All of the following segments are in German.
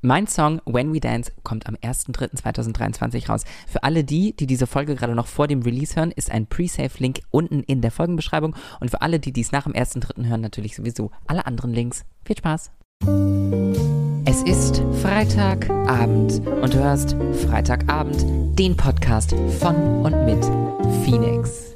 Mein Song When We Dance kommt am 1.3.2023 raus. Für alle die, die diese Folge gerade noch vor dem Release hören, ist ein Pre-Save-Link unten in der Folgenbeschreibung. Und für alle, die dies nach dem 1.3. hören, natürlich sowieso alle anderen Links. Viel Spaß! Es ist Freitagabend und du hörst Freitagabend den Podcast von und mit Phoenix.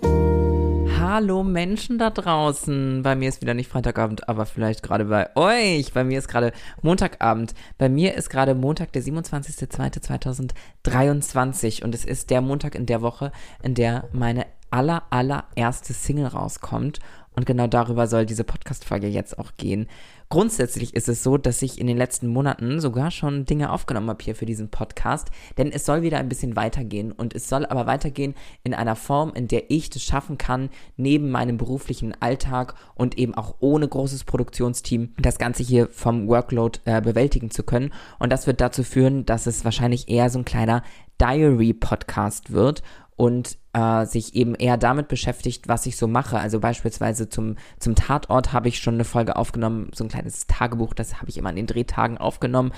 Hallo Menschen da draußen. Bei mir ist wieder nicht Freitagabend, aber vielleicht gerade bei euch. Bei mir ist gerade Montagabend. Bei mir ist gerade Montag, der 27.02.2023 und es ist der Montag in der Woche, in der meine aller, allererste Single rauskommt. Und genau darüber soll diese Podcast-Folge jetzt auch gehen. Grundsätzlich ist es so, dass ich in den letzten Monaten sogar schon Dinge aufgenommen habe hier für diesen Podcast, denn es soll wieder ein bisschen weitergehen und es soll aber weitergehen in einer Form, in der ich das schaffen kann, neben meinem beruflichen Alltag und eben auch ohne großes Produktionsteam das Ganze hier vom Workload äh, bewältigen zu können. Und das wird dazu führen, dass es wahrscheinlich eher so ein kleiner Diary-Podcast wird und äh, sich eben eher damit beschäftigt, was ich so mache. Also beispielsweise zum, zum Tatort habe ich schon eine Folge aufgenommen, so ein kleines Tagebuch, das habe ich immer an den Drehtagen aufgenommen.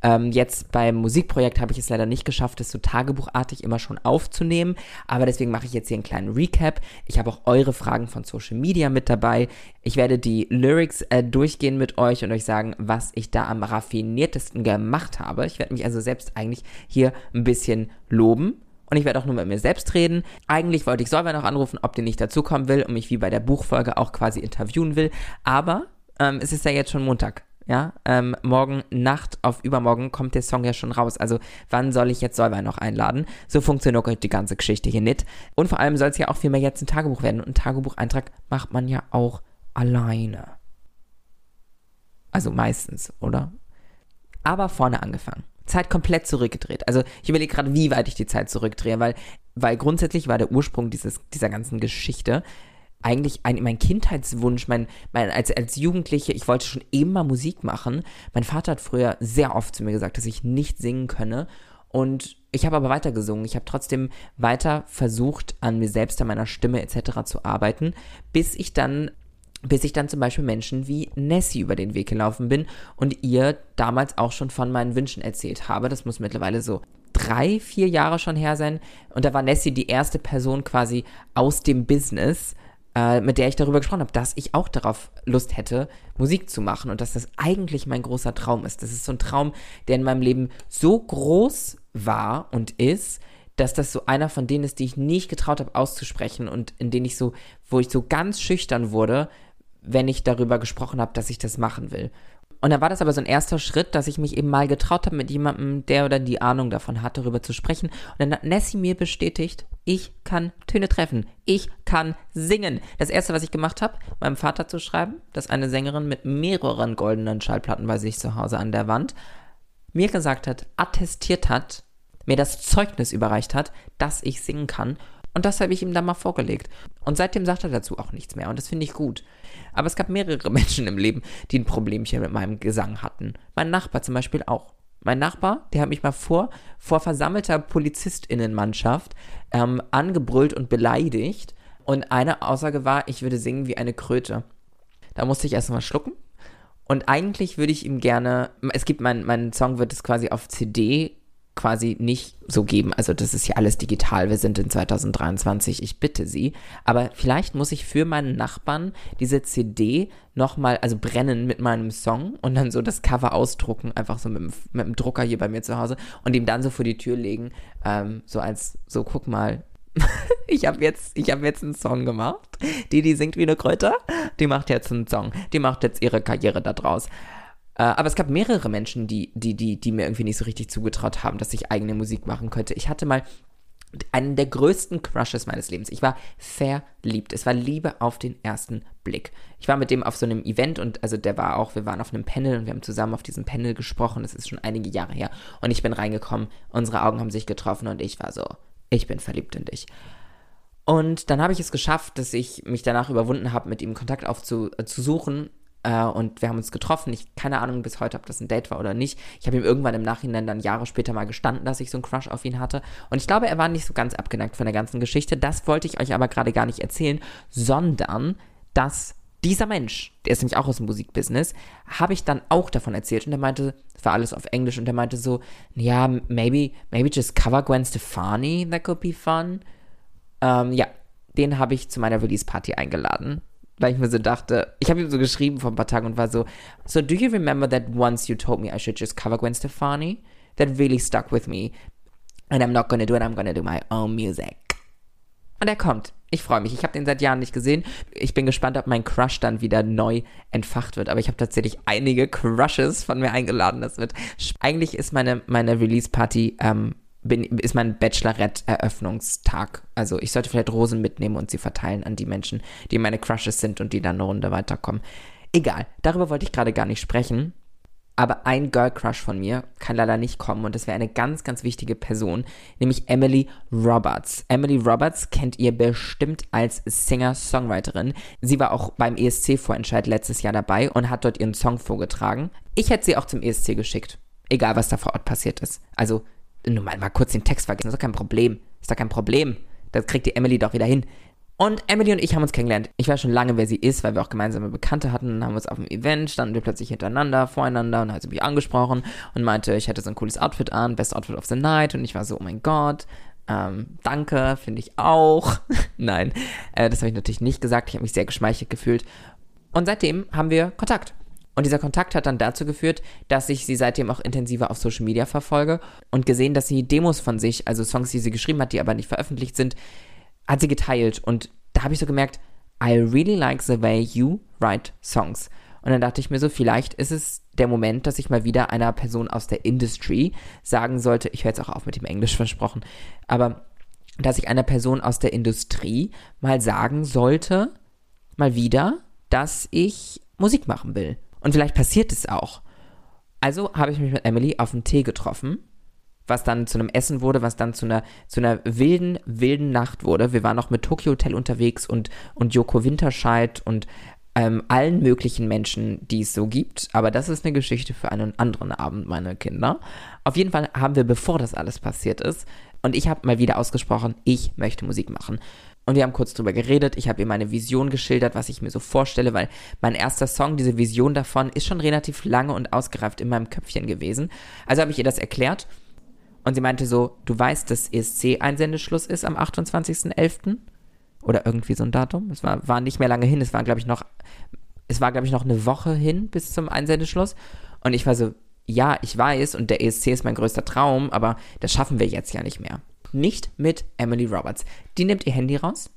Ähm, jetzt beim Musikprojekt habe ich es leider nicht geschafft, das so tagebuchartig immer schon aufzunehmen. Aber deswegen mache ich jetzt hier einen kleinen Recap. Ich habe auch eure Fragen von Social Media mit dabei. Ich werde die Lyrics äh, durchgehen mit euch und euch sagen, was ich da am raffiniertesten gemacht habe. Ich werde mich also selbst eigentlich hier ein bisschen loben und ich werde auch nur mit mir selbst reden. Eigentlich wollte ich Solveig noch anrufen, ob der nicht dazukommen will und mich wie bei der Buchfolge auch quasi interviewen will. Aber ähm, es ist ja jetzt schon Montag. Ja, ähm, morgen Nacht auf übermorgen kommt der Song ja schon raus. Also wann soll ich jetzt Solveig noch einladen? So funktioniert die ganze Geschichte hier nicht. Und vor allem soll es ja auch viel mehr jetzt ein Tagebuch werden. Und ein Tagebucheintrag macht man ja auch alleine. Also meistens, oder? Aber vorne angefangen. Zeit komplett zurückgedreht. Also ich überlege gerade, wie weit ich die Zeit zurückdrehe, weil, weil grundsätzlich war der Ursprung dieses, dieser ganzen Geschichte eigentlich ein, mein Kindheitswunsch, mein, mein, als, als Jugendliche, ich wollte schon immer Musik machen. Mein Vater hat früher sehr oft zu mir gesagt, dass ich nicht singen könne. Und ich habe aber weiter gesungen. Ich habe trotzdem weiter versucht, an mir selbst, an meiner Stimme etc. zu arbeiten, bis ich dann bis ich dann zum Beispiel Menschen wie Nessie über den Weg gelaufen bin und ihr damals auch schon von meinen Wünschen erzählt habe. Das muss mittlerweile so drei, vier Jahre schon her sein. Und da war Nessie die erste Person quasi aus dem Business, äh, mit der ich darüber gesprochen habe, dass ich auch darauf Lust hätte, Musik zu machen und dass das eigentlich mein großer Traum ist. Das ist so ein Traum, der in meinem Leben so groß war und ist, dass das so einer von denen ist, die ich nicht getraut habe auszusprechen und in denen ich so, wo ich so ganz schüchtern wurde, wenn ich darüber gesprochen habe, dass ich das machen will. Und dann war das aber so ein erster Schritt, dass ich mich eben mal getraut habe, mit jemandem, der oder die Ahnung davon hat, darüber zu sprechen. Und dann hat Nessie mir bestätigt, ich kann Töne treffen. Ich kann singen. Das erste, was ich gemacht habe, meinem Vater zu schreiben, dass eine Sängerin mit mehreren goldenen Schallplatten bei sich zu Hause an der Wand mir gesagt hat, attestiert hat, mir das Zeugnis überreicht hat, dass ich singen kann. Und das habe ich ihm dann mal vorgelegt. Und seitdem sagt er dazu auch nichts mehr. Und das finde ich gut. Aber es gab mehrere Menschen im Leben, die ein Problemchen mit meinem Gesang hatten. Mein Nachbar zum Beispiel auch. Mein Nachbar, der hat mich mal vor, vor versammelter PolizistInnenmannschaft ähm, angebrüllt und beleidigt. Und eine Aussage war, ich würde singen wie eine Kröte. Da musste ich erst mal schlucken. Und eigentlich würde ich ihm gerne, es gibt mein, mein Song wird es quasi auf CD quasi nicht so geben. Also das ist ja alles digital. Wir sind in 2023. Ich bitte Sie. Aber vielleicht muss ich für meinen Nachbarn diese CD nochmal, also brennen mit meinem Song und dann so das Cover ausdrucken, einfach so mit dem, mit dem Drucker hier bei mir zu Hause und ihm dann so vor die Tür legen, ähm, so als, so guck mal, ich habe jetzt, ich hab jetzt einen Song gemacht. Die, die singt wie eine Kröte, die macht jetzt einen Song. Die macht jetzt ihre Karriere da draus. Äh, aber es gab mehrere Menschen, die, die, die, die mir irgendwie nicht so richtig zugetraut haben, dass ich eigene Musik machen könnte. Ich hatte mal einen der größten Crushes meines Lebens. Ich war verliebt. Es war Liebe auf den ersten Blick. Ich war mit dem auf so einem Event und also der war auch, wir waren auf einem Panel und wir haben zusammen auf diesem Panel gesprochen. Das ist schon einige Jahre her. Und ich bin reingekommen, unsere Augen haben sich getroffen und ich war so, ich bin verliebt in dich. Und dann habe ich es geschafft, dass ich mich danach überwunden habe, mit ihm Kontakt aufzusuchen äh, und wir haben uns getroffen. Ich keine Ahnung bis heute, ob das ein Date war oder nicht. Ich habe ihm irgendwann im Nachhinein dann Jahre später mal gestanden, dass ich so einen Crush auf ihn hatte. Und ich glaube, er war nicht so ganz abgeneigt von der ganzen Geschichte. Das wollte ich euch aber gerade gar nicht erzählen, sondern dass dieser Mensch, der ist nämlich auch aus dem Musikbusiness, habe ich dann auch davon erzählt und der meinte, es war alles auf Englisch und der meinte so, ja, maybe, maybe just cover Gwen Stefani, that could be fun. Ähm, ja, den habe ich zu meiner Release-Party eingeladen, weil ich mir so dachte, ich habe ihm so geschrieben vor ein paar Tagen und war so, so do you remember that once you told me I should just cover Gwen Stefani? That really stuck with me. And I'm not gonna do it, I'm gonna do my own music. Und er kommt. Ich freue mich. Ich habe den seit Jahren nicht gesehen. Ich bin gespannt, ob mein Crush dann wieder neu entfacht wird. Aber ich habe tatsächlich einige Crushes von mir eingeladen. Das wird. Eigentlich ist meine, meine Release-Party, ähm, bin, ist mein Bachelorette-Eröffnungstag. Also ich sollte vielleicht Rosen mitnehmen und sie verteilen an die Menschen, die meine Crushes sind und die dann eine Runde weiterkommen. Egal, darüber wollte ich gerade gar nicht sprechen. Aber ein Girl Crush von mir kann leider nicht kommen und das wäre eine ganz, ganz wichtige Person, nämlich Emily Roberts. Emily Roberts kennt ihr bestimmt als Singer-Songwriterin. Sie war auch beim ESC-Vorentscheid letztes Jahr dabei und hat dort ihren Song vorgetragen. Ich hätte sie auch zum ESC geschickt. Egal, was da vor Ort passiert ist. Also, nur mal, mal kurz den Text vergessen, ist doch kein Problem. Ist doch kein Problem. Das kriegt die Emily doch wieder hin. Und Emily und ich haben uns kennengelernt. Ich weiß schon lange, wer sie ist, weil wir auch gemeinsame Bekannte hatten. Dann haben wir uns auf dem Event, standen wir plötzlich hintereinander, voreinander und hat sie mich angesprochen und meinte, ich hätte so ein cooles Outfit an, Best Outfit of the Night. Und ich war so, oh mein Gott, ähm, danke, finde ich auch. Nein, äh, das habe ich natürlich nicht gesagt. Ich habe mich sehr geschmeichelt gefühlt. Und seitdem haben wir Kontakt. Und dieser Kontakt hat dann dazu geführt, dass ich sie seitdem auch intensiver auf Social Media verfolge und gesehen, dass sie Demos von sich, also Songs, die sie geschrieben hat, die aber nicht veröffentlicht sind, hat sie geteilt und da habe ich so gemerkt, I really like the way you write songs. Und dann dachte ich mir so, vielleicht ist es der Moment, dass ich mal wieder einer Person aus der Industry sagen sollte, ich höre jetzt auch auf mit dem Englisch versprochen, aber dass ich einer Person aus der Industrie mal sagen sollte, mal wieder, dass ich Musik machen will. Und vielleicht passiert es auch. Also habe ich mich mit Emily auf einen Tee getroffen was dann zu einem Essen wurde, was dann zu einer, zu einer wilden, wilden Nacht wurde. Wir waren noch mit Tokyo Hotel unterwegs und, und Joko Winterscheid und ähm, allen möglichen Menschen, die es so gibt. Aber das ist eine Geschichte für einen anderen Abend, meine Kinder. Auf jeden Fall haben wir, bevor das alles passiert ist, und ich habe mal wieder ausgesprochen, ich möchte Musik machen. Und wir haben kurz drüber geredet. Ich habe ihr meine Vision geschildert, was ich mir so vorstelle, weil mein erster Song, diese Vision davon, ist schon relativ lange und ausgereift in meinem Köpfchen gewesen. Also habe ich ihr das erklärt und sie meinte so, du weißt, dass ESC-Einsendeschluss ist am 28.11. Oder irgendwie so ein Datum. Es war, war nicht mehr lange hin. Es war, glaube ich, noch, es war, glaube ich, noch eine Woche hin bis zum Einsendeschluss. Und ich war so, ja, ich weiß und der ESC ist mein größter Traum, aber das schaffen wir jetzt ja nicht mehr. Nicht mit Emily Roberts. Die nimmt ihr Handy raus,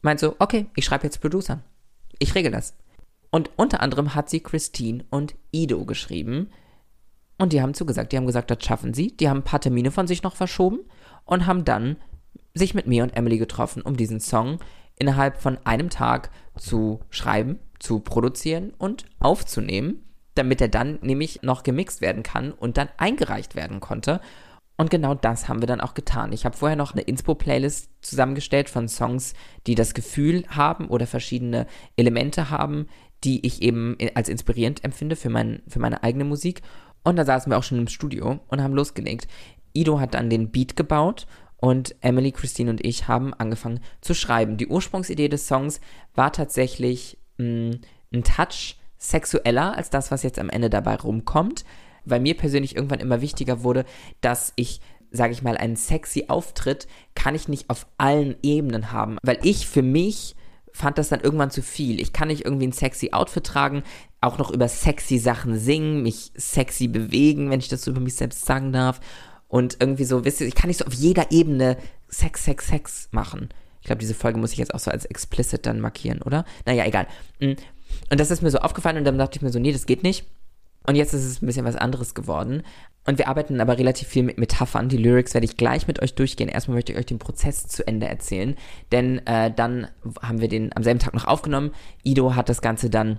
meint so, okay, ich schreibe jetzt Producern. Ich regel das. Und unter anderem hat sie Christine und Ido geschrieben, und die haben zugesagt. Die haben gesagt, das schaffen sie. Die haben ein paar Termine von sich noch verschoben und haben dann sich mit mir und Emily getroffen, um diesen Song innerhalb von einem Tag zu schreiben, zu produzieren und aufzunehmen, damit er dann nämlich noch gemixt werden kann und dann eingereicht werden konnte. Und genau das haben wir dann auch getan. Ich habe vorher noch eine Inspo-Playlist zusammengestellt von Songs, die das Gefühl haben oder verschiedene Elemente haben, die ich eben als inspirierend empfinde für, mein, für meine eigene Musik. Und da saßen wir auch schon im Studio und haben losgelegt. Ido hat dann den Beat gebaut und Emily, Christine und ich haben angefangen zu schreiben. Die Ursprungsidee des Songs war tatsächlich mh, mm, ein Touch sexueller als das, was jetzt am Ende dabei rumkommt, weil mir persönlich irgendwann immer wichtiger wurde, dass ich sage ich mal, einen sexy Auftritt kann ich nicht auf allen Ebenen haben, weil ich für mich fand das dann irgendwann zu viel. Ich kann nicht irgendwie ein sexy Outfit tragen, auch noch über sexy Sachen singen, mich sexy bewegen, wenn ich das so über mich selbst sagen darf. Und irgendwie so, wisst ihr, ich kann nicht so auf jeder Ebene Sex, Sex, Sex machen. Ich glaube, diese Folge muss ich jetzt auch so als explicit dann markieren, oder? Naja, egal. Mm. Und das ist mir so aufgefallen und dann dachte ich mir so, nee, das geht nicht. Und jetzt ist es ein bisschen was anderes geworden. Und wir arbeiten aber relativ viel mit Metaphern. Die Lyrics werde ich gleich mit euch durchgehen. Erstmal möchte ich euch den Prozess zu Ende erzählen. Denn äh, dann haben wir den am selben Tag noch aufgenommen. Ido hat das Ganze dann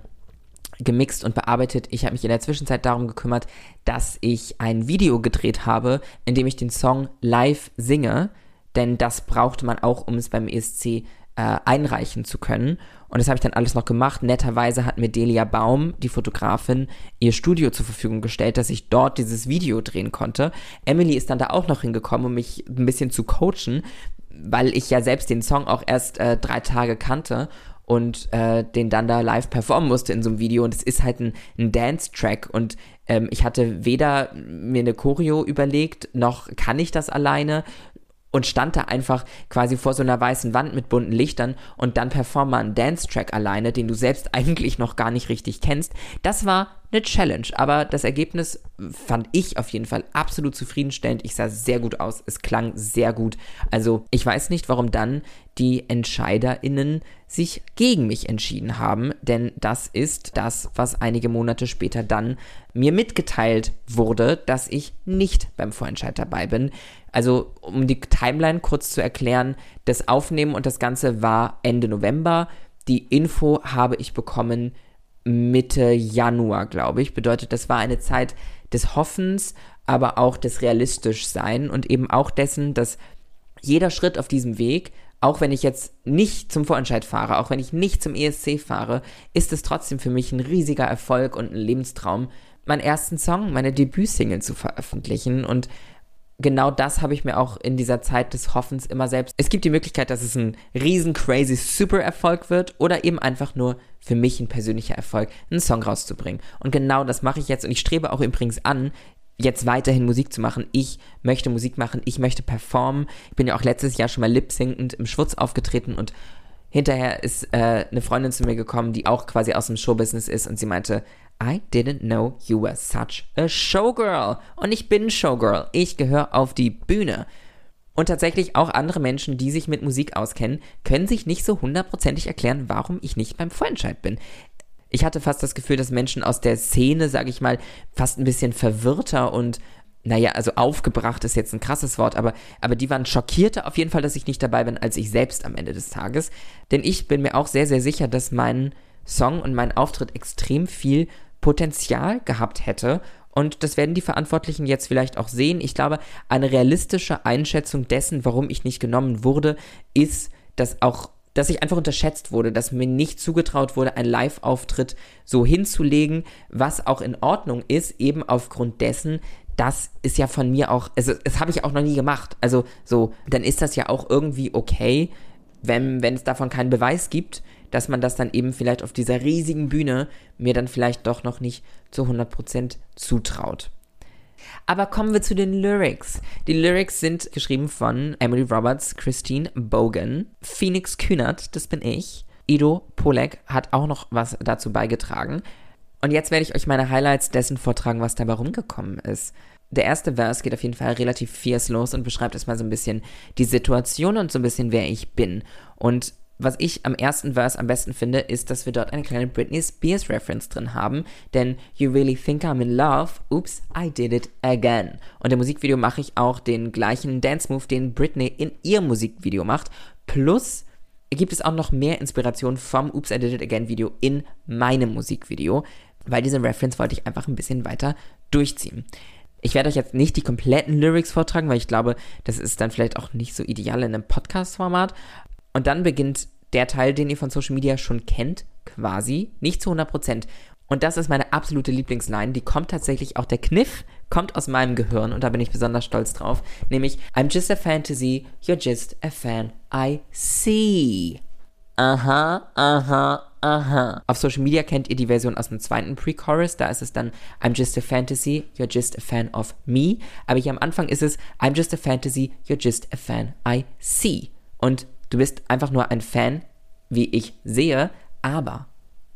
gemixt und bearbeitet. Ich habe mich in der Zwischenzeit darum gekümmert, dass ich ein Video gedreht habe, in dem ich den Song live singe. Denn das brauchte man auch, um es beim ESC äh, einreichen zu können. Und das habe ich dann alles noch gemacht. Netterweise hat mir Delia Baum, die Fotografin, ihr Studio zur Verfügung gestellt, dass ich dort dieses Video drehen konnte. Emily ist dann da auch noch hingekommen, um mich ein bisschen zu coachen, weil ich ja selbst den Song auch erst äh, drei Tage kannte. und äh, den dann da live performen musste in so einem Video. Und es ist halt ein, ein Dance-Track und ähm, ich hatte weder mir eine Choreo überlegt, noch kann ich das alleine, und stand da einfach quasi vor so einer weißen Wand mit bunten Lichtern und dann perform mal einen Dance-Track alleine, den du selbst eigentlich noch gar nicht richtig kennst. Das war eine Challenge, aber das Ergebnis fand ich auf jeden Fall absolut zufriedenstellend. Ich sah sehr gut aus, es klang sehr gut. Also ich weiß nicht, warum dann die EntscheiderInnen sich gegen mich entschieden haben, denn das ist das, was einige Monate später dann mir mitgeteilt wurde, dass ich nicht beim Vorentscheid dabei bin. Also, um die Timeline kurz zu erklären, das Aufnehmen und das Ganze war Ende November. Die Info habe ich bekommen Mitte Januar, glaube ich. Bedeutet, das war eine Zeit des Hoffens, aber auch des Realistischsein und eben auch dessen, dass jeder Schritt auf diesem Weg, auch wenn ich jetzt nicht zum Vorentscheid fahre, auch wenn ich nicht zum ESC fahre, ist es trotzdem für mich ein riesiger Erfolg und ein Lebenstraum, meinen ersten Song, meine Debütsingle zu veröffentlichen und genau das habe ich mir auch in dieser Zeit des Hoffens immer selbst. Es gibt die Möglichkeit, dass es ein riesen crazy super Erfolg wird oder eben einfach nur für mich ein persönlicher Erfolg, einen Song rauszubringen. Und genau das mache ich jetzt und ich strebe auch übrigens an, jetzt weiterhin Musik zu machen. Ich möchte Musik machen, ich möchte performen. Ich bin ja auch letztes Jahr schon mal lip-syncend im Schwutz aufgetreten und hinterher ist äh, eine Freundin zu mir gekommen, die auch quasi aus dem Showbusiness ist und sie meinte, I didn't know you were such a showgirl. Und ich bin Showgirl. Ich gehöre auf die Bühne. Und tatsächlich auch andere Menschen, die sich mit Musik auskennen, können sich nicht so hundertprozentig erklären, warum ich nicht beim Vorentscheid bin. Ich hatte fast das Gefühl, dass Menschen aus der Szene, sage ich mal, fast ein bisschen verwirrter und naja, also aufgebracht ist jetzt ein krasses Wort, aber, aber die waren schockierter auf jeden Fall, dass ich nicht dabei bin, als ich selbst am Ende des Tages. Denn ich bin mir auch sehr, sehr sicher, dass mein Song und mein Auftritt extrem viel Potenzial gehabt hätte. Und das werden die Verantwortlichen jetzt vielleicht auch sehen. Ich glaube, eine realistische Einschätzung dessen, warum ich nicht genommen wurde, ist, dass auch dass ich einfach unterschätzt wurde, dass mir nicht zugetraut wurde, einen Live-Auftritt so hinzulegen, was auch in Ordnung ist, eben aufgrund dessen, das ist ja von mir auch, also das habe ich auch noch nie gemacht. Also so, dann ist das ja auch irgendwie okay, wenn, wenn es davon keinen Beweis gibt dass man das dann eben vielleicht auf dieser riesigen Bühne mir dann vielleicht doch noch nicht zu 100% zutraut. Aber kommen wir zu den Lyrics. Die Lyrics sind geschrieben von Emily Roberts, Christine Bogan, Phoenix Kühnert, das bin ich. Ido Polek hat auch noch was dazu beigetragen. Und jetzt werde ich euch meine Highlights dessen vortragen, was dabei rumgekommen ist. Der erste Vers geht auf jeden Fall relativ fierce los und beschreibt erstmal so ein bisschen die Situation und so ein bisschen, wer ich bin. Und was ich am ersten Verse am besten finde, ist, dass wir dort eine kleine Britney Spears Reference drin haben. Denn You really think I'm in love? Oops, I did it again. Und im Musikvideo mache ich auch den gleichen Dance Move, den Britney in ihrem Musikvideo macht. Plus gibt es auch noch mehr Inspiration vom Oops, I did it again Video in meinem Musikvideo. Weil diese Reference wollte ich einfach ein bisschen weiter durchziehen. Ich werde euch jetzt nicht die kompletten Lyrics vortragen, weil ich glaube, das ist dann vielleicht auch nicht so ideal in einem Podcast-Format. Und dann beginnt der Teil, den ihr von Social Media schon kennt, quasi, nicht zu 100%. Und das ist meine absolute Lieblingsline. Die kommt tatsächlich, auch der Kniff kommt aus meinem Gehirn und da bin ich besonders stolz drauf. Nämlich, I'm just a fantasy, you're just a fan I see. Aha, aha, aha. Auf Social Media kennt ihr die Version aus dem zweiten Pre-Chorus. Da ist es dann I'm just a fantasy, you're just a fan of me. Aber hier am Anfang ist es I'm just a fantasy, you're just a fan I see. Und Du bist einfach nur ein Fan, wie ich sehe, aber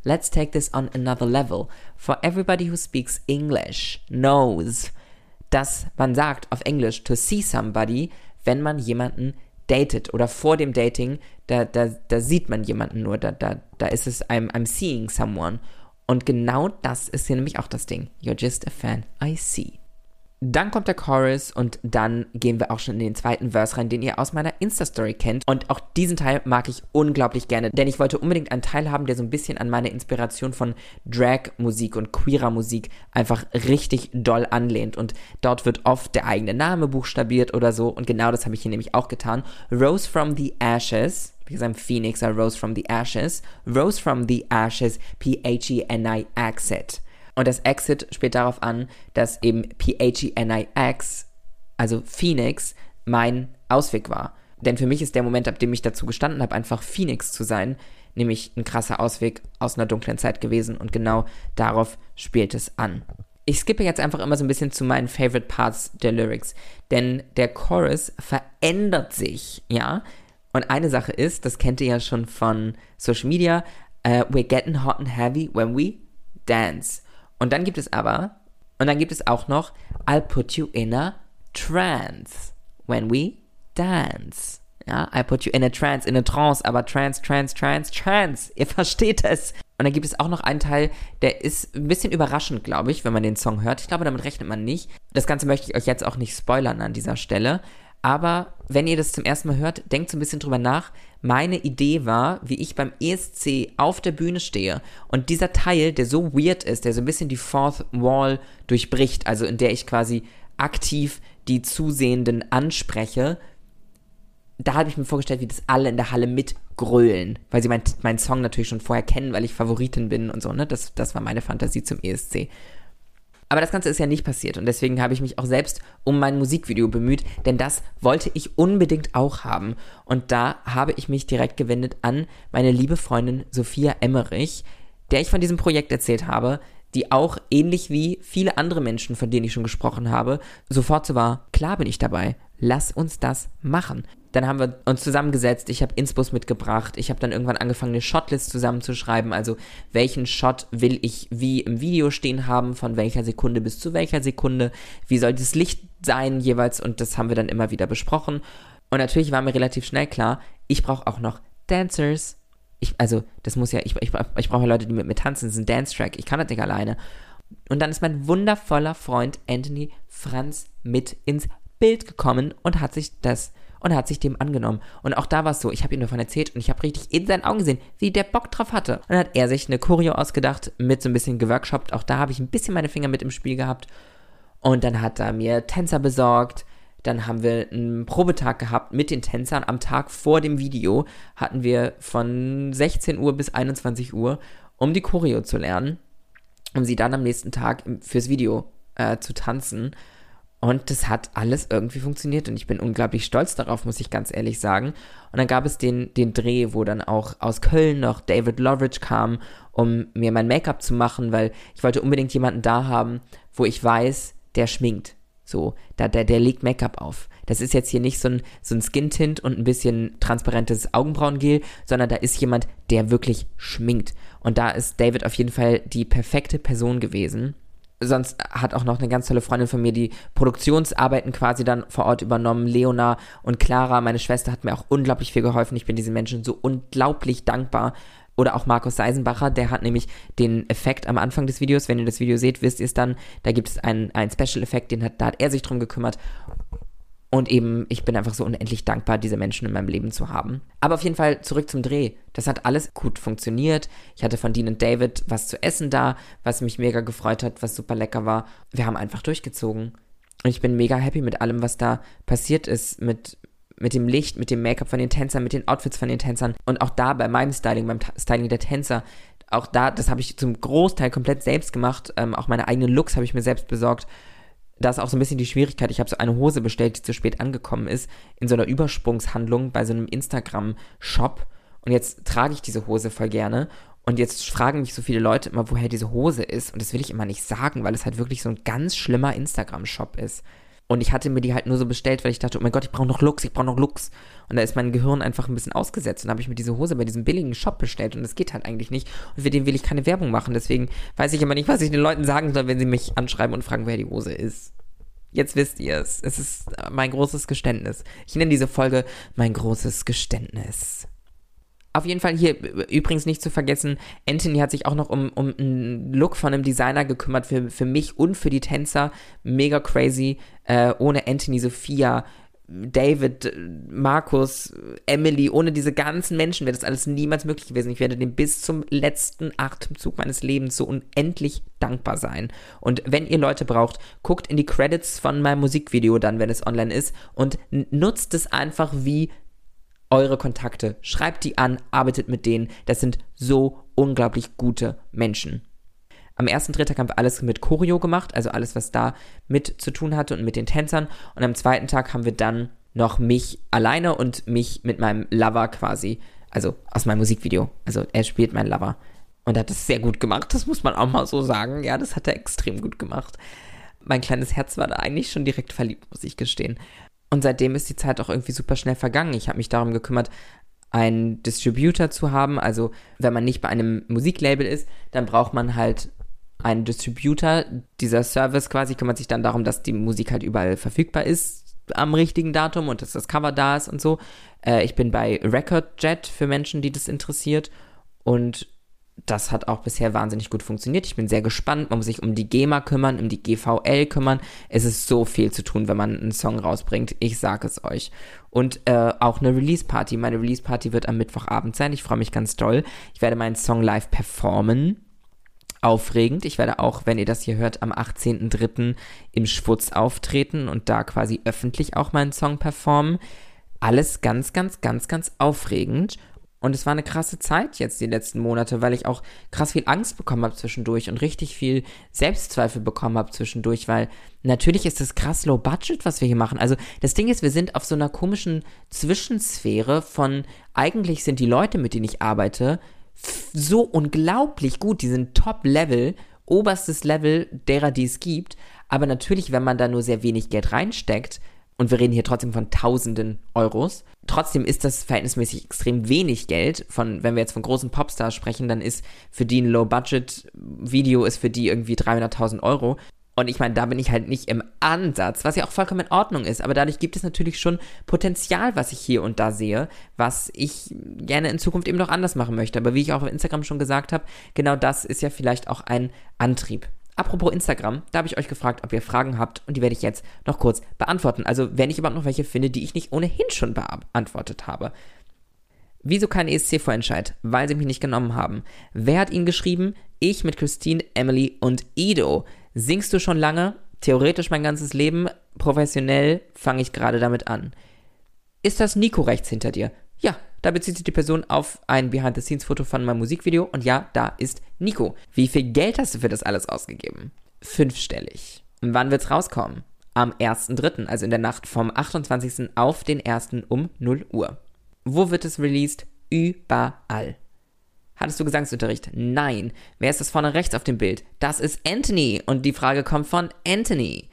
let's take this on another level. For everybody who speaks English knows, dass man sagt auf Englisch to see somebody, wenn man jemanden datet oder vor dem Dating, da, da, da sieht man jemanden nur, da, da, da ist es I'm, I'm seeing someone. Und genau das ist hier nämlich auch das Ding. You're just a fan I see. Dann kommt der Chorus und dann gehen wir auch schon in den zweiten Verse rein, den ihr aus meiner Insta-Story kennt. Und auch diesen Teil mag ich unglaublich gerne, denn ich wollte unbedingt einen Teil haben, der so ein bisschen an meine Inspiration von Drag-Musik und queerer Musik einfach richtig doll anlehnt. Und dort wird oft der eigene Name buchstabiert oder so. Und genau das habe ich hier nämlich auch getan. Rose from the Ashes. Because I'm Phoenix, I rose from the ashes. Rose from the ashes, P-H-E-N-I exit. Und das Exit spielt darauf an, dass eben P-H-E-N-I-X, also Phoenix, mein Ausweg war. Denn für mich ist der Moment, ab dem ich dazu gestanden habe, einfach Phoenix zu sein, nämlich ein krasser Ausweg aus einer dunklen Zeit gewesen und genau darauf spielt es an. Ich skippe jetzt einfach immer so ein bisschen zu meinen Favorite Parts der Lyrics, denn der Chorus verändert sich, ja. Und eine Sache ist, das kennt ihr ja schon von Social Media, uh, we're getting hot and heavy when we dance. Und dann gibt es aber, und dann gibt es auch noch, I'll put you in a trance when we dance. Ja, I put you in a trance, in a trance, aber trance, trance, trance, trance. Ihr versteht es. Und dann gibt es auch noch einen Teil, der ist ein bisschen überraschend, glaube ich, wenn man den Song hört. Ich glaube, damit rechnet man nicht. Das Ganze möchte ich euch jetzt auch nicht spoilern an dieser Stelle. Aber wenn ihr das zum ersten Mal hört, denkt so ein bisschen drüber nach. Meine Idee war, wie ich beim ESC auf der Bühne stehe und dieser Teil, der so weird ist, der so ein bisschen die Fourth Wall durchbricht, also in der ich quasi aktiv die Zusehenden anspreche, da habe ich mir vorgestellt, wie das alle in der Halle mitgrölen, weil sie meinen mein Song natürlich schon vorher kennen, weil ich Favoritin bin und so, ne? Das, das war meine Fantasie zum ESC. Aber das Ganze ist ja nicht passiert und deswegen habe ich mich auch selbst um mein Musikvideo bemüht, denn das wollte ich unbedingt auch haben. Und da habe ich mich direkt gewendet an meine liebe Freundin Sophia Emmerich, der ich von diesem Projekt erzählt habe, die auch ähnlich wie viele andere Menschen, von denen ich schon gesprochen habe, sofort so war, klar bin ich dabei, lass uns das machen. Dann haben wir uns zusammengesetzt, ich habe Inspos mitgebracht, ich habe dann irgendwann angefangen, eine Shotlist zusammenzuschreiben, also welchen Shot will ich wie im Video stehen haben, von welcher Sekunde bis zu welcher Sekunde, wie soll das Licht sein jeweils und das haben wir dann immer wieder besprochen. Und natürlich war mir relativ schnell klar, ich brauche auch noch Dancers. Ich, also, das muss ja, ich, ich, ich brauche Leute, die mit mir tanzen, das ist ein Dance-Track, ich kann das nicht alleine. Und dann ist mein wundervoller Freund Anthony Franz mit ins Bild gekommen und hat sich das und er hat sich dem angenommen. Und auch da war es so, ich habe ihm davon erzählt und ich habe richtig in seinen Augen gesehen, wie der Bock drauf hatte. Und dann hat er sich eine Choreo ausgedacht, mit so ein bisschen geworkshopt. Auch da habe ich ein bisschen meine Finger mit im Spiel gehabt. Und dann hat er mir Tänzer besorgt. Dann haben wir einen Probetag gehabt mit den Tänzern. Am Tag vor dem Video hatten wir von 16 Uhr bis 21 Uhr, um die Choreo zu lernen, um sie dann am nächsten Tag fürs Video äh, zu tanzen. Und das hat alles irgendwie funktioniert und ich bin unglaublich stolz darauf, muss ich ganz ehrlich sagen. Und dann gab es den, den Dreh, wo dann auch aus Köln noch David Loveridge kam, um mir mein Make-up zu machen, weil ich wollte unbedingt jemanden da haben, wo ich weiß, der schminkt. So, da, der, der legt Make-up auf. Das ist jetzt hier nicht so ein, so ein Skin-Tint und ein bisschen transparentes Augenbrauengel, sondern da ist jemand, der wirklich schminkt. Und da ist David auf jeden Fall die perfekte Person gewesen sonst hat auch noch eine ganz tolle Freundin von mir die Produktionsarbeiten quasi dann vor Ort übernommen. Leona und Clara, meine Schwester, hat mir auch unglaublich viel geholfen. Ich bin diesen Menschen so unglaublich dankbar. Oder auch Markus Seisenbacher, der hat nämlich den Effekt am Anfang des Videos, wenn ihr das Video seht, wisst ihr es dann, da gibt es einen, einen Special-Effekt, den hat, da hat er sich drum gekümmert. Und eben, ich bin einfach so unendlich dankbar, diese Menschen in meinem Leben zu haben. Aber auf jeden Fall zurück zum Dreh. Das hat alles gut funktioniert. Ich hatte von Dean und David was zu essen da, was mich mega gefreut hat, was super lecker war. Wir haben einfach durchgezogen. Und ich bin mega happy mit allem, was da passiert ist, mit, mit dem Licht, mit dem Make-up von den Tänzern, mit den Outfits von den Tänzern. Und auch da bei meinem Styling, beim Styling der Tänzer, auch da, das habe ich zum Großteil komplett selbst gemacht. Ähm, auch meine eigenen Looks habe ich mir selbst besorgt da ist auch so ein bisschen die Schwierigkeit. Ich habe so eine Hose bestellt, die zu spät angekommen ist, in so einer Übersprungshandlung bei so einem Instagram-Shop. Und jetzt trage ich diese Hose voll gerne. Und jetzt fragen mich so viele Leute immer, woher diese Hose ist. Und das will ich immer nicht sagen, weil es halt wirklich so ein ganz schlimmer Instagram-Shop ist. Und ich hatte mir die halt nur so bestellt, weil ich dachte, oh mein Gott, ich brauche noch Looks, ich brauche noch Looks. Und da ist mein Gehirn einfach ein bisschen ausgesetzt. Und habe ich mir diese Hose bei diesem billigen Shop bestellt. Und das geht halt eigentlich nicht. Und für den will ich keine Werbung machen. Deswegen weiß ich immer nicht, was ich den Leuten sagen soll, wenn sie mich anschreiben und fragen, wer die Hose ist. Jetzt wisst ihr es. Es ist mein großes Geständnis. Ich nenne diese Folge mein großes Geständnis. Auf jeden Fall hier übrigens nicht zu vergessen, Anthony hat sich auch noch um, um einen Look von einem Designer gekümmert für, für mich und für die Tänzer. Mega crazy. Äh, ohne Anthony Sophia David, Markus, Emily, ohne diese ganzen Menschen wäre das alles niemals möglich gewesen. Ich werde dem bis zum letzten Atemzug meines Lebens so unendlich dankbar sein. Und wenn ihr Leute braucht, guckt in die Credits von meinem Musikvideo dann, wenn es online ist, und nutzt es einfach wie eure Kontakte. Schreibt die an, arbeitet mit denen. Das sind so unglaublich gute Menschen. Am ersten Drehtag haben wir alles mit Choreo gemacht, also alles, was da mit zu tun hatte und mit den Tänzern. Und am zweiten Tag haben wir dann noch mich alleine und mich mit meinem Lover quasi Also aus meinem Musikvideo. Also er spielt mein Lover. Und er hat das sehr gut gemacht, das muss man auch mal so sagen. Ja, das hat er extrem gut gemacht. Mein kleines Herz war da eigentlich schon direkt verliebt, muss ich gestehen. Und seitdem ist die Zeit auch irgendwie super schnell vergangen. Ich habe mich darum gekümmert, einen Distributor zu haben. Also wenn man nicht bei einem Musiklabel ist, dann braucht man halt einen Distributor. Dieser Service quasi kümmert sich dann darum, dass die Musik halt überall verfügbar ist am richtigen Datum und dass das Cover da ist und so. Äh, ich bin bei RecordJet für Menschen, die das interessiert. Und das hat auch bisher wahnsinnig gut funktioniert. Ich bin sehr gespannt. Man muss sich um die GEMA kümmern, um die GVL kümmern. Es ist so viel zu tun, wenn man einen Song rausbringt. Ich sage es euch. Und äh, auch eine Release-Party. Meine Release-Party wird am Mittwochabend sein. Ich freue mich ganz doll. Ich werde meinen Song live performen. Aufregend. Ich werde auch, wenn ihr das hier hört, am 18.03. im Schwutz auftreten und da quasi öffentlich auch meinen Song performen. Alles ganz, ganz, ganz, ganz aufregend. Und es war eine krasse Zeit jetzt die letzten Monate, weil ich auch krass viel Angst bekommen habe zwischendurch und richtig viel Selbstzweifel bekommen habe zwischendurch, weil natürlich ist das krass low budget, was wir hier machen. Also das Ding ist, wir sind auf so einer komischen Zwischensphäre von eigentlich sind die Leute, mit denen ich arbeite, so unglaublich gut, die sind top Level, oberstes Level derer, die es gibt, aber natürlich, wenn man da nur sehr wenig Geld reinsteckt, und wir reden hier trotzdem von Tausenden Euros. Trotzdem ist das verhältnismäßig extrem wenig Geld. Von, wenn wir jetzt von großen Popstars sprechen, dann ist für die ein Low-Budget-Video ist für die irgendwie 300.000 Euro. Und ich meine, da bin ich halt nicht im Ansatz, was ja auch vollkommen in Ordnung ist. Aber dadurch gibt es natürlich schon Potenzial, was ich hier und da sehe, was ich gerne in Zukunft eben noch anders machen möchte. Aber wie ich auch auf Instagram schon gesagt habe, genau das ist ja vielleicht auch ein Antrieb. Apropos Instagram, da habe ich euch gefragt, ob ihr Fragen habt und die werde ich jetzt noch kurz beantworten. Also wenn ich überhaupt noch welche finde, die ich nicht ohnehin schon beantwortet habe. Wieso kein ESC-Vorentscheid? Weil sie mich nicht genommen haben. Wer hat ihn geschrieben? Ich mit Christine, Emily und Ido. Singst du schon lange? Theoretisch mein ganzes Leben. Professionell fange ich gerade damit an. Ist das Nico rechts hinter dir? Ja, da bezieht sich die Person auf ein Behind-the-Scenes-Foto von meinem Musikvideo und ja, da ist Nico. Wie viel Geld hast du für das alles ausgegeben? Fünfstellig. Wann wird's rauskommen? Am 1.3., also in der Nacht vom 28. auf den 1. um 0 Uhr. Wo wird es released? Überall. Hattest du Gesangsunterricht? Nein. Wer ist das vorne rechts auf dem Bild? Das ist Anthony. Und die Frage kommt von Anthony.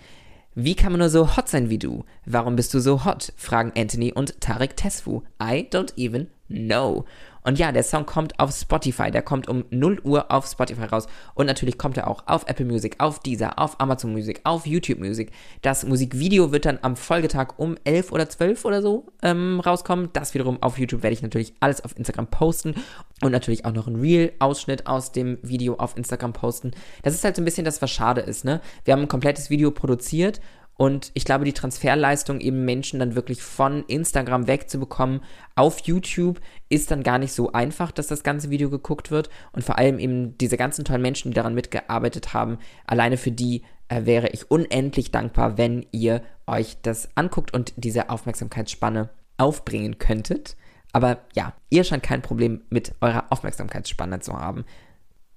Wie kann man nur so hot sein wie du? Warum bist du so hot? fragen Anthony und Tarek Tesfu. I don't even know. Und ja, der Song kommt auf Spotify. Der kommt um 0 Uhr auf Spotify raus. Und natürlich kommt er auch auf Apple Music, auf Deezer, auf Amazon Music, auf YouTube Music. Das Musikvideo wird dann am Folgetag um 11 oder 12 oder so ähm, rauskommen. Das wiederum auf YouTube werde ich natürlich alles auf Instagram posten. Und natürlich auch noch ein Real-Ausschnitt aus dem Video auf Instagram posten. Das ist halt so ein bisschen das, was schade ist, ne? Wir haben ein komplettes Video produziert und ich glaube, die Transferleistung, eben Menschen dann wirklich von Instagram wegzubekommen auf YouTube, ist dann gar nicht so einfach, dass das ganze Video geguckt wird. Und vor allem eben diese ganzen tollen Menschen, die daran mitgearbeitet haben, alleine für die äh, wäre ich unendlich dankbar, wenn ihr euch das anguckt und diese Aufmerksamkeitsspanne aufbringen könntet. Aber ja, ihr scheint kein Problem mit eurer Aufmerksamkeitsspanne zu haben.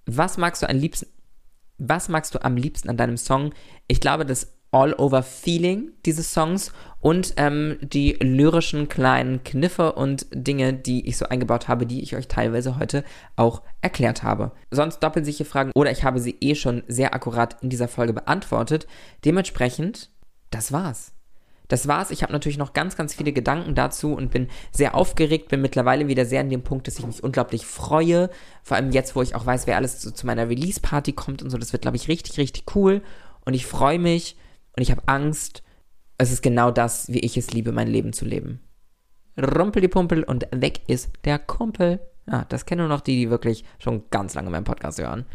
Was magst du am liebsten? Was magst du am liebsten an deinem Song? Ich glaube, das All-Over-Feeling dieses Songs und ähm, die lyrischen kleinen Kniffe und Dinge, die ich so eingebaut habe, die ich euch teilweise heute auch erklärt habe. Sonst doppeln sich hier Fragen oder ich habe sie eh schon sehr akkurat in dieser Folge beantwortet. Dementsprechend, das war's. Das war's. Ich habe natürlich noch ganz, ganz viele Gedanken dazu und bin sehr aufgeregt, bin mittlerweile wieder sehr an dem Punkt, dass ich mich unglaublich freue. Vor allem jetzt, wo ich auch weiß, wer alles zu, zu meiner Release-Party kommt und so. Das wird, glaube ich, richtig, richtig cool. Und ich freue mich und ich habe Angst. Es ist genau das, wie ich es liebe, mein Leben zu leben. Rumpel die Pumpel und weg ist der Kumpel. Ja, das kennen nur noch die, die wirklich schon ganz lange meinen Podcast hören.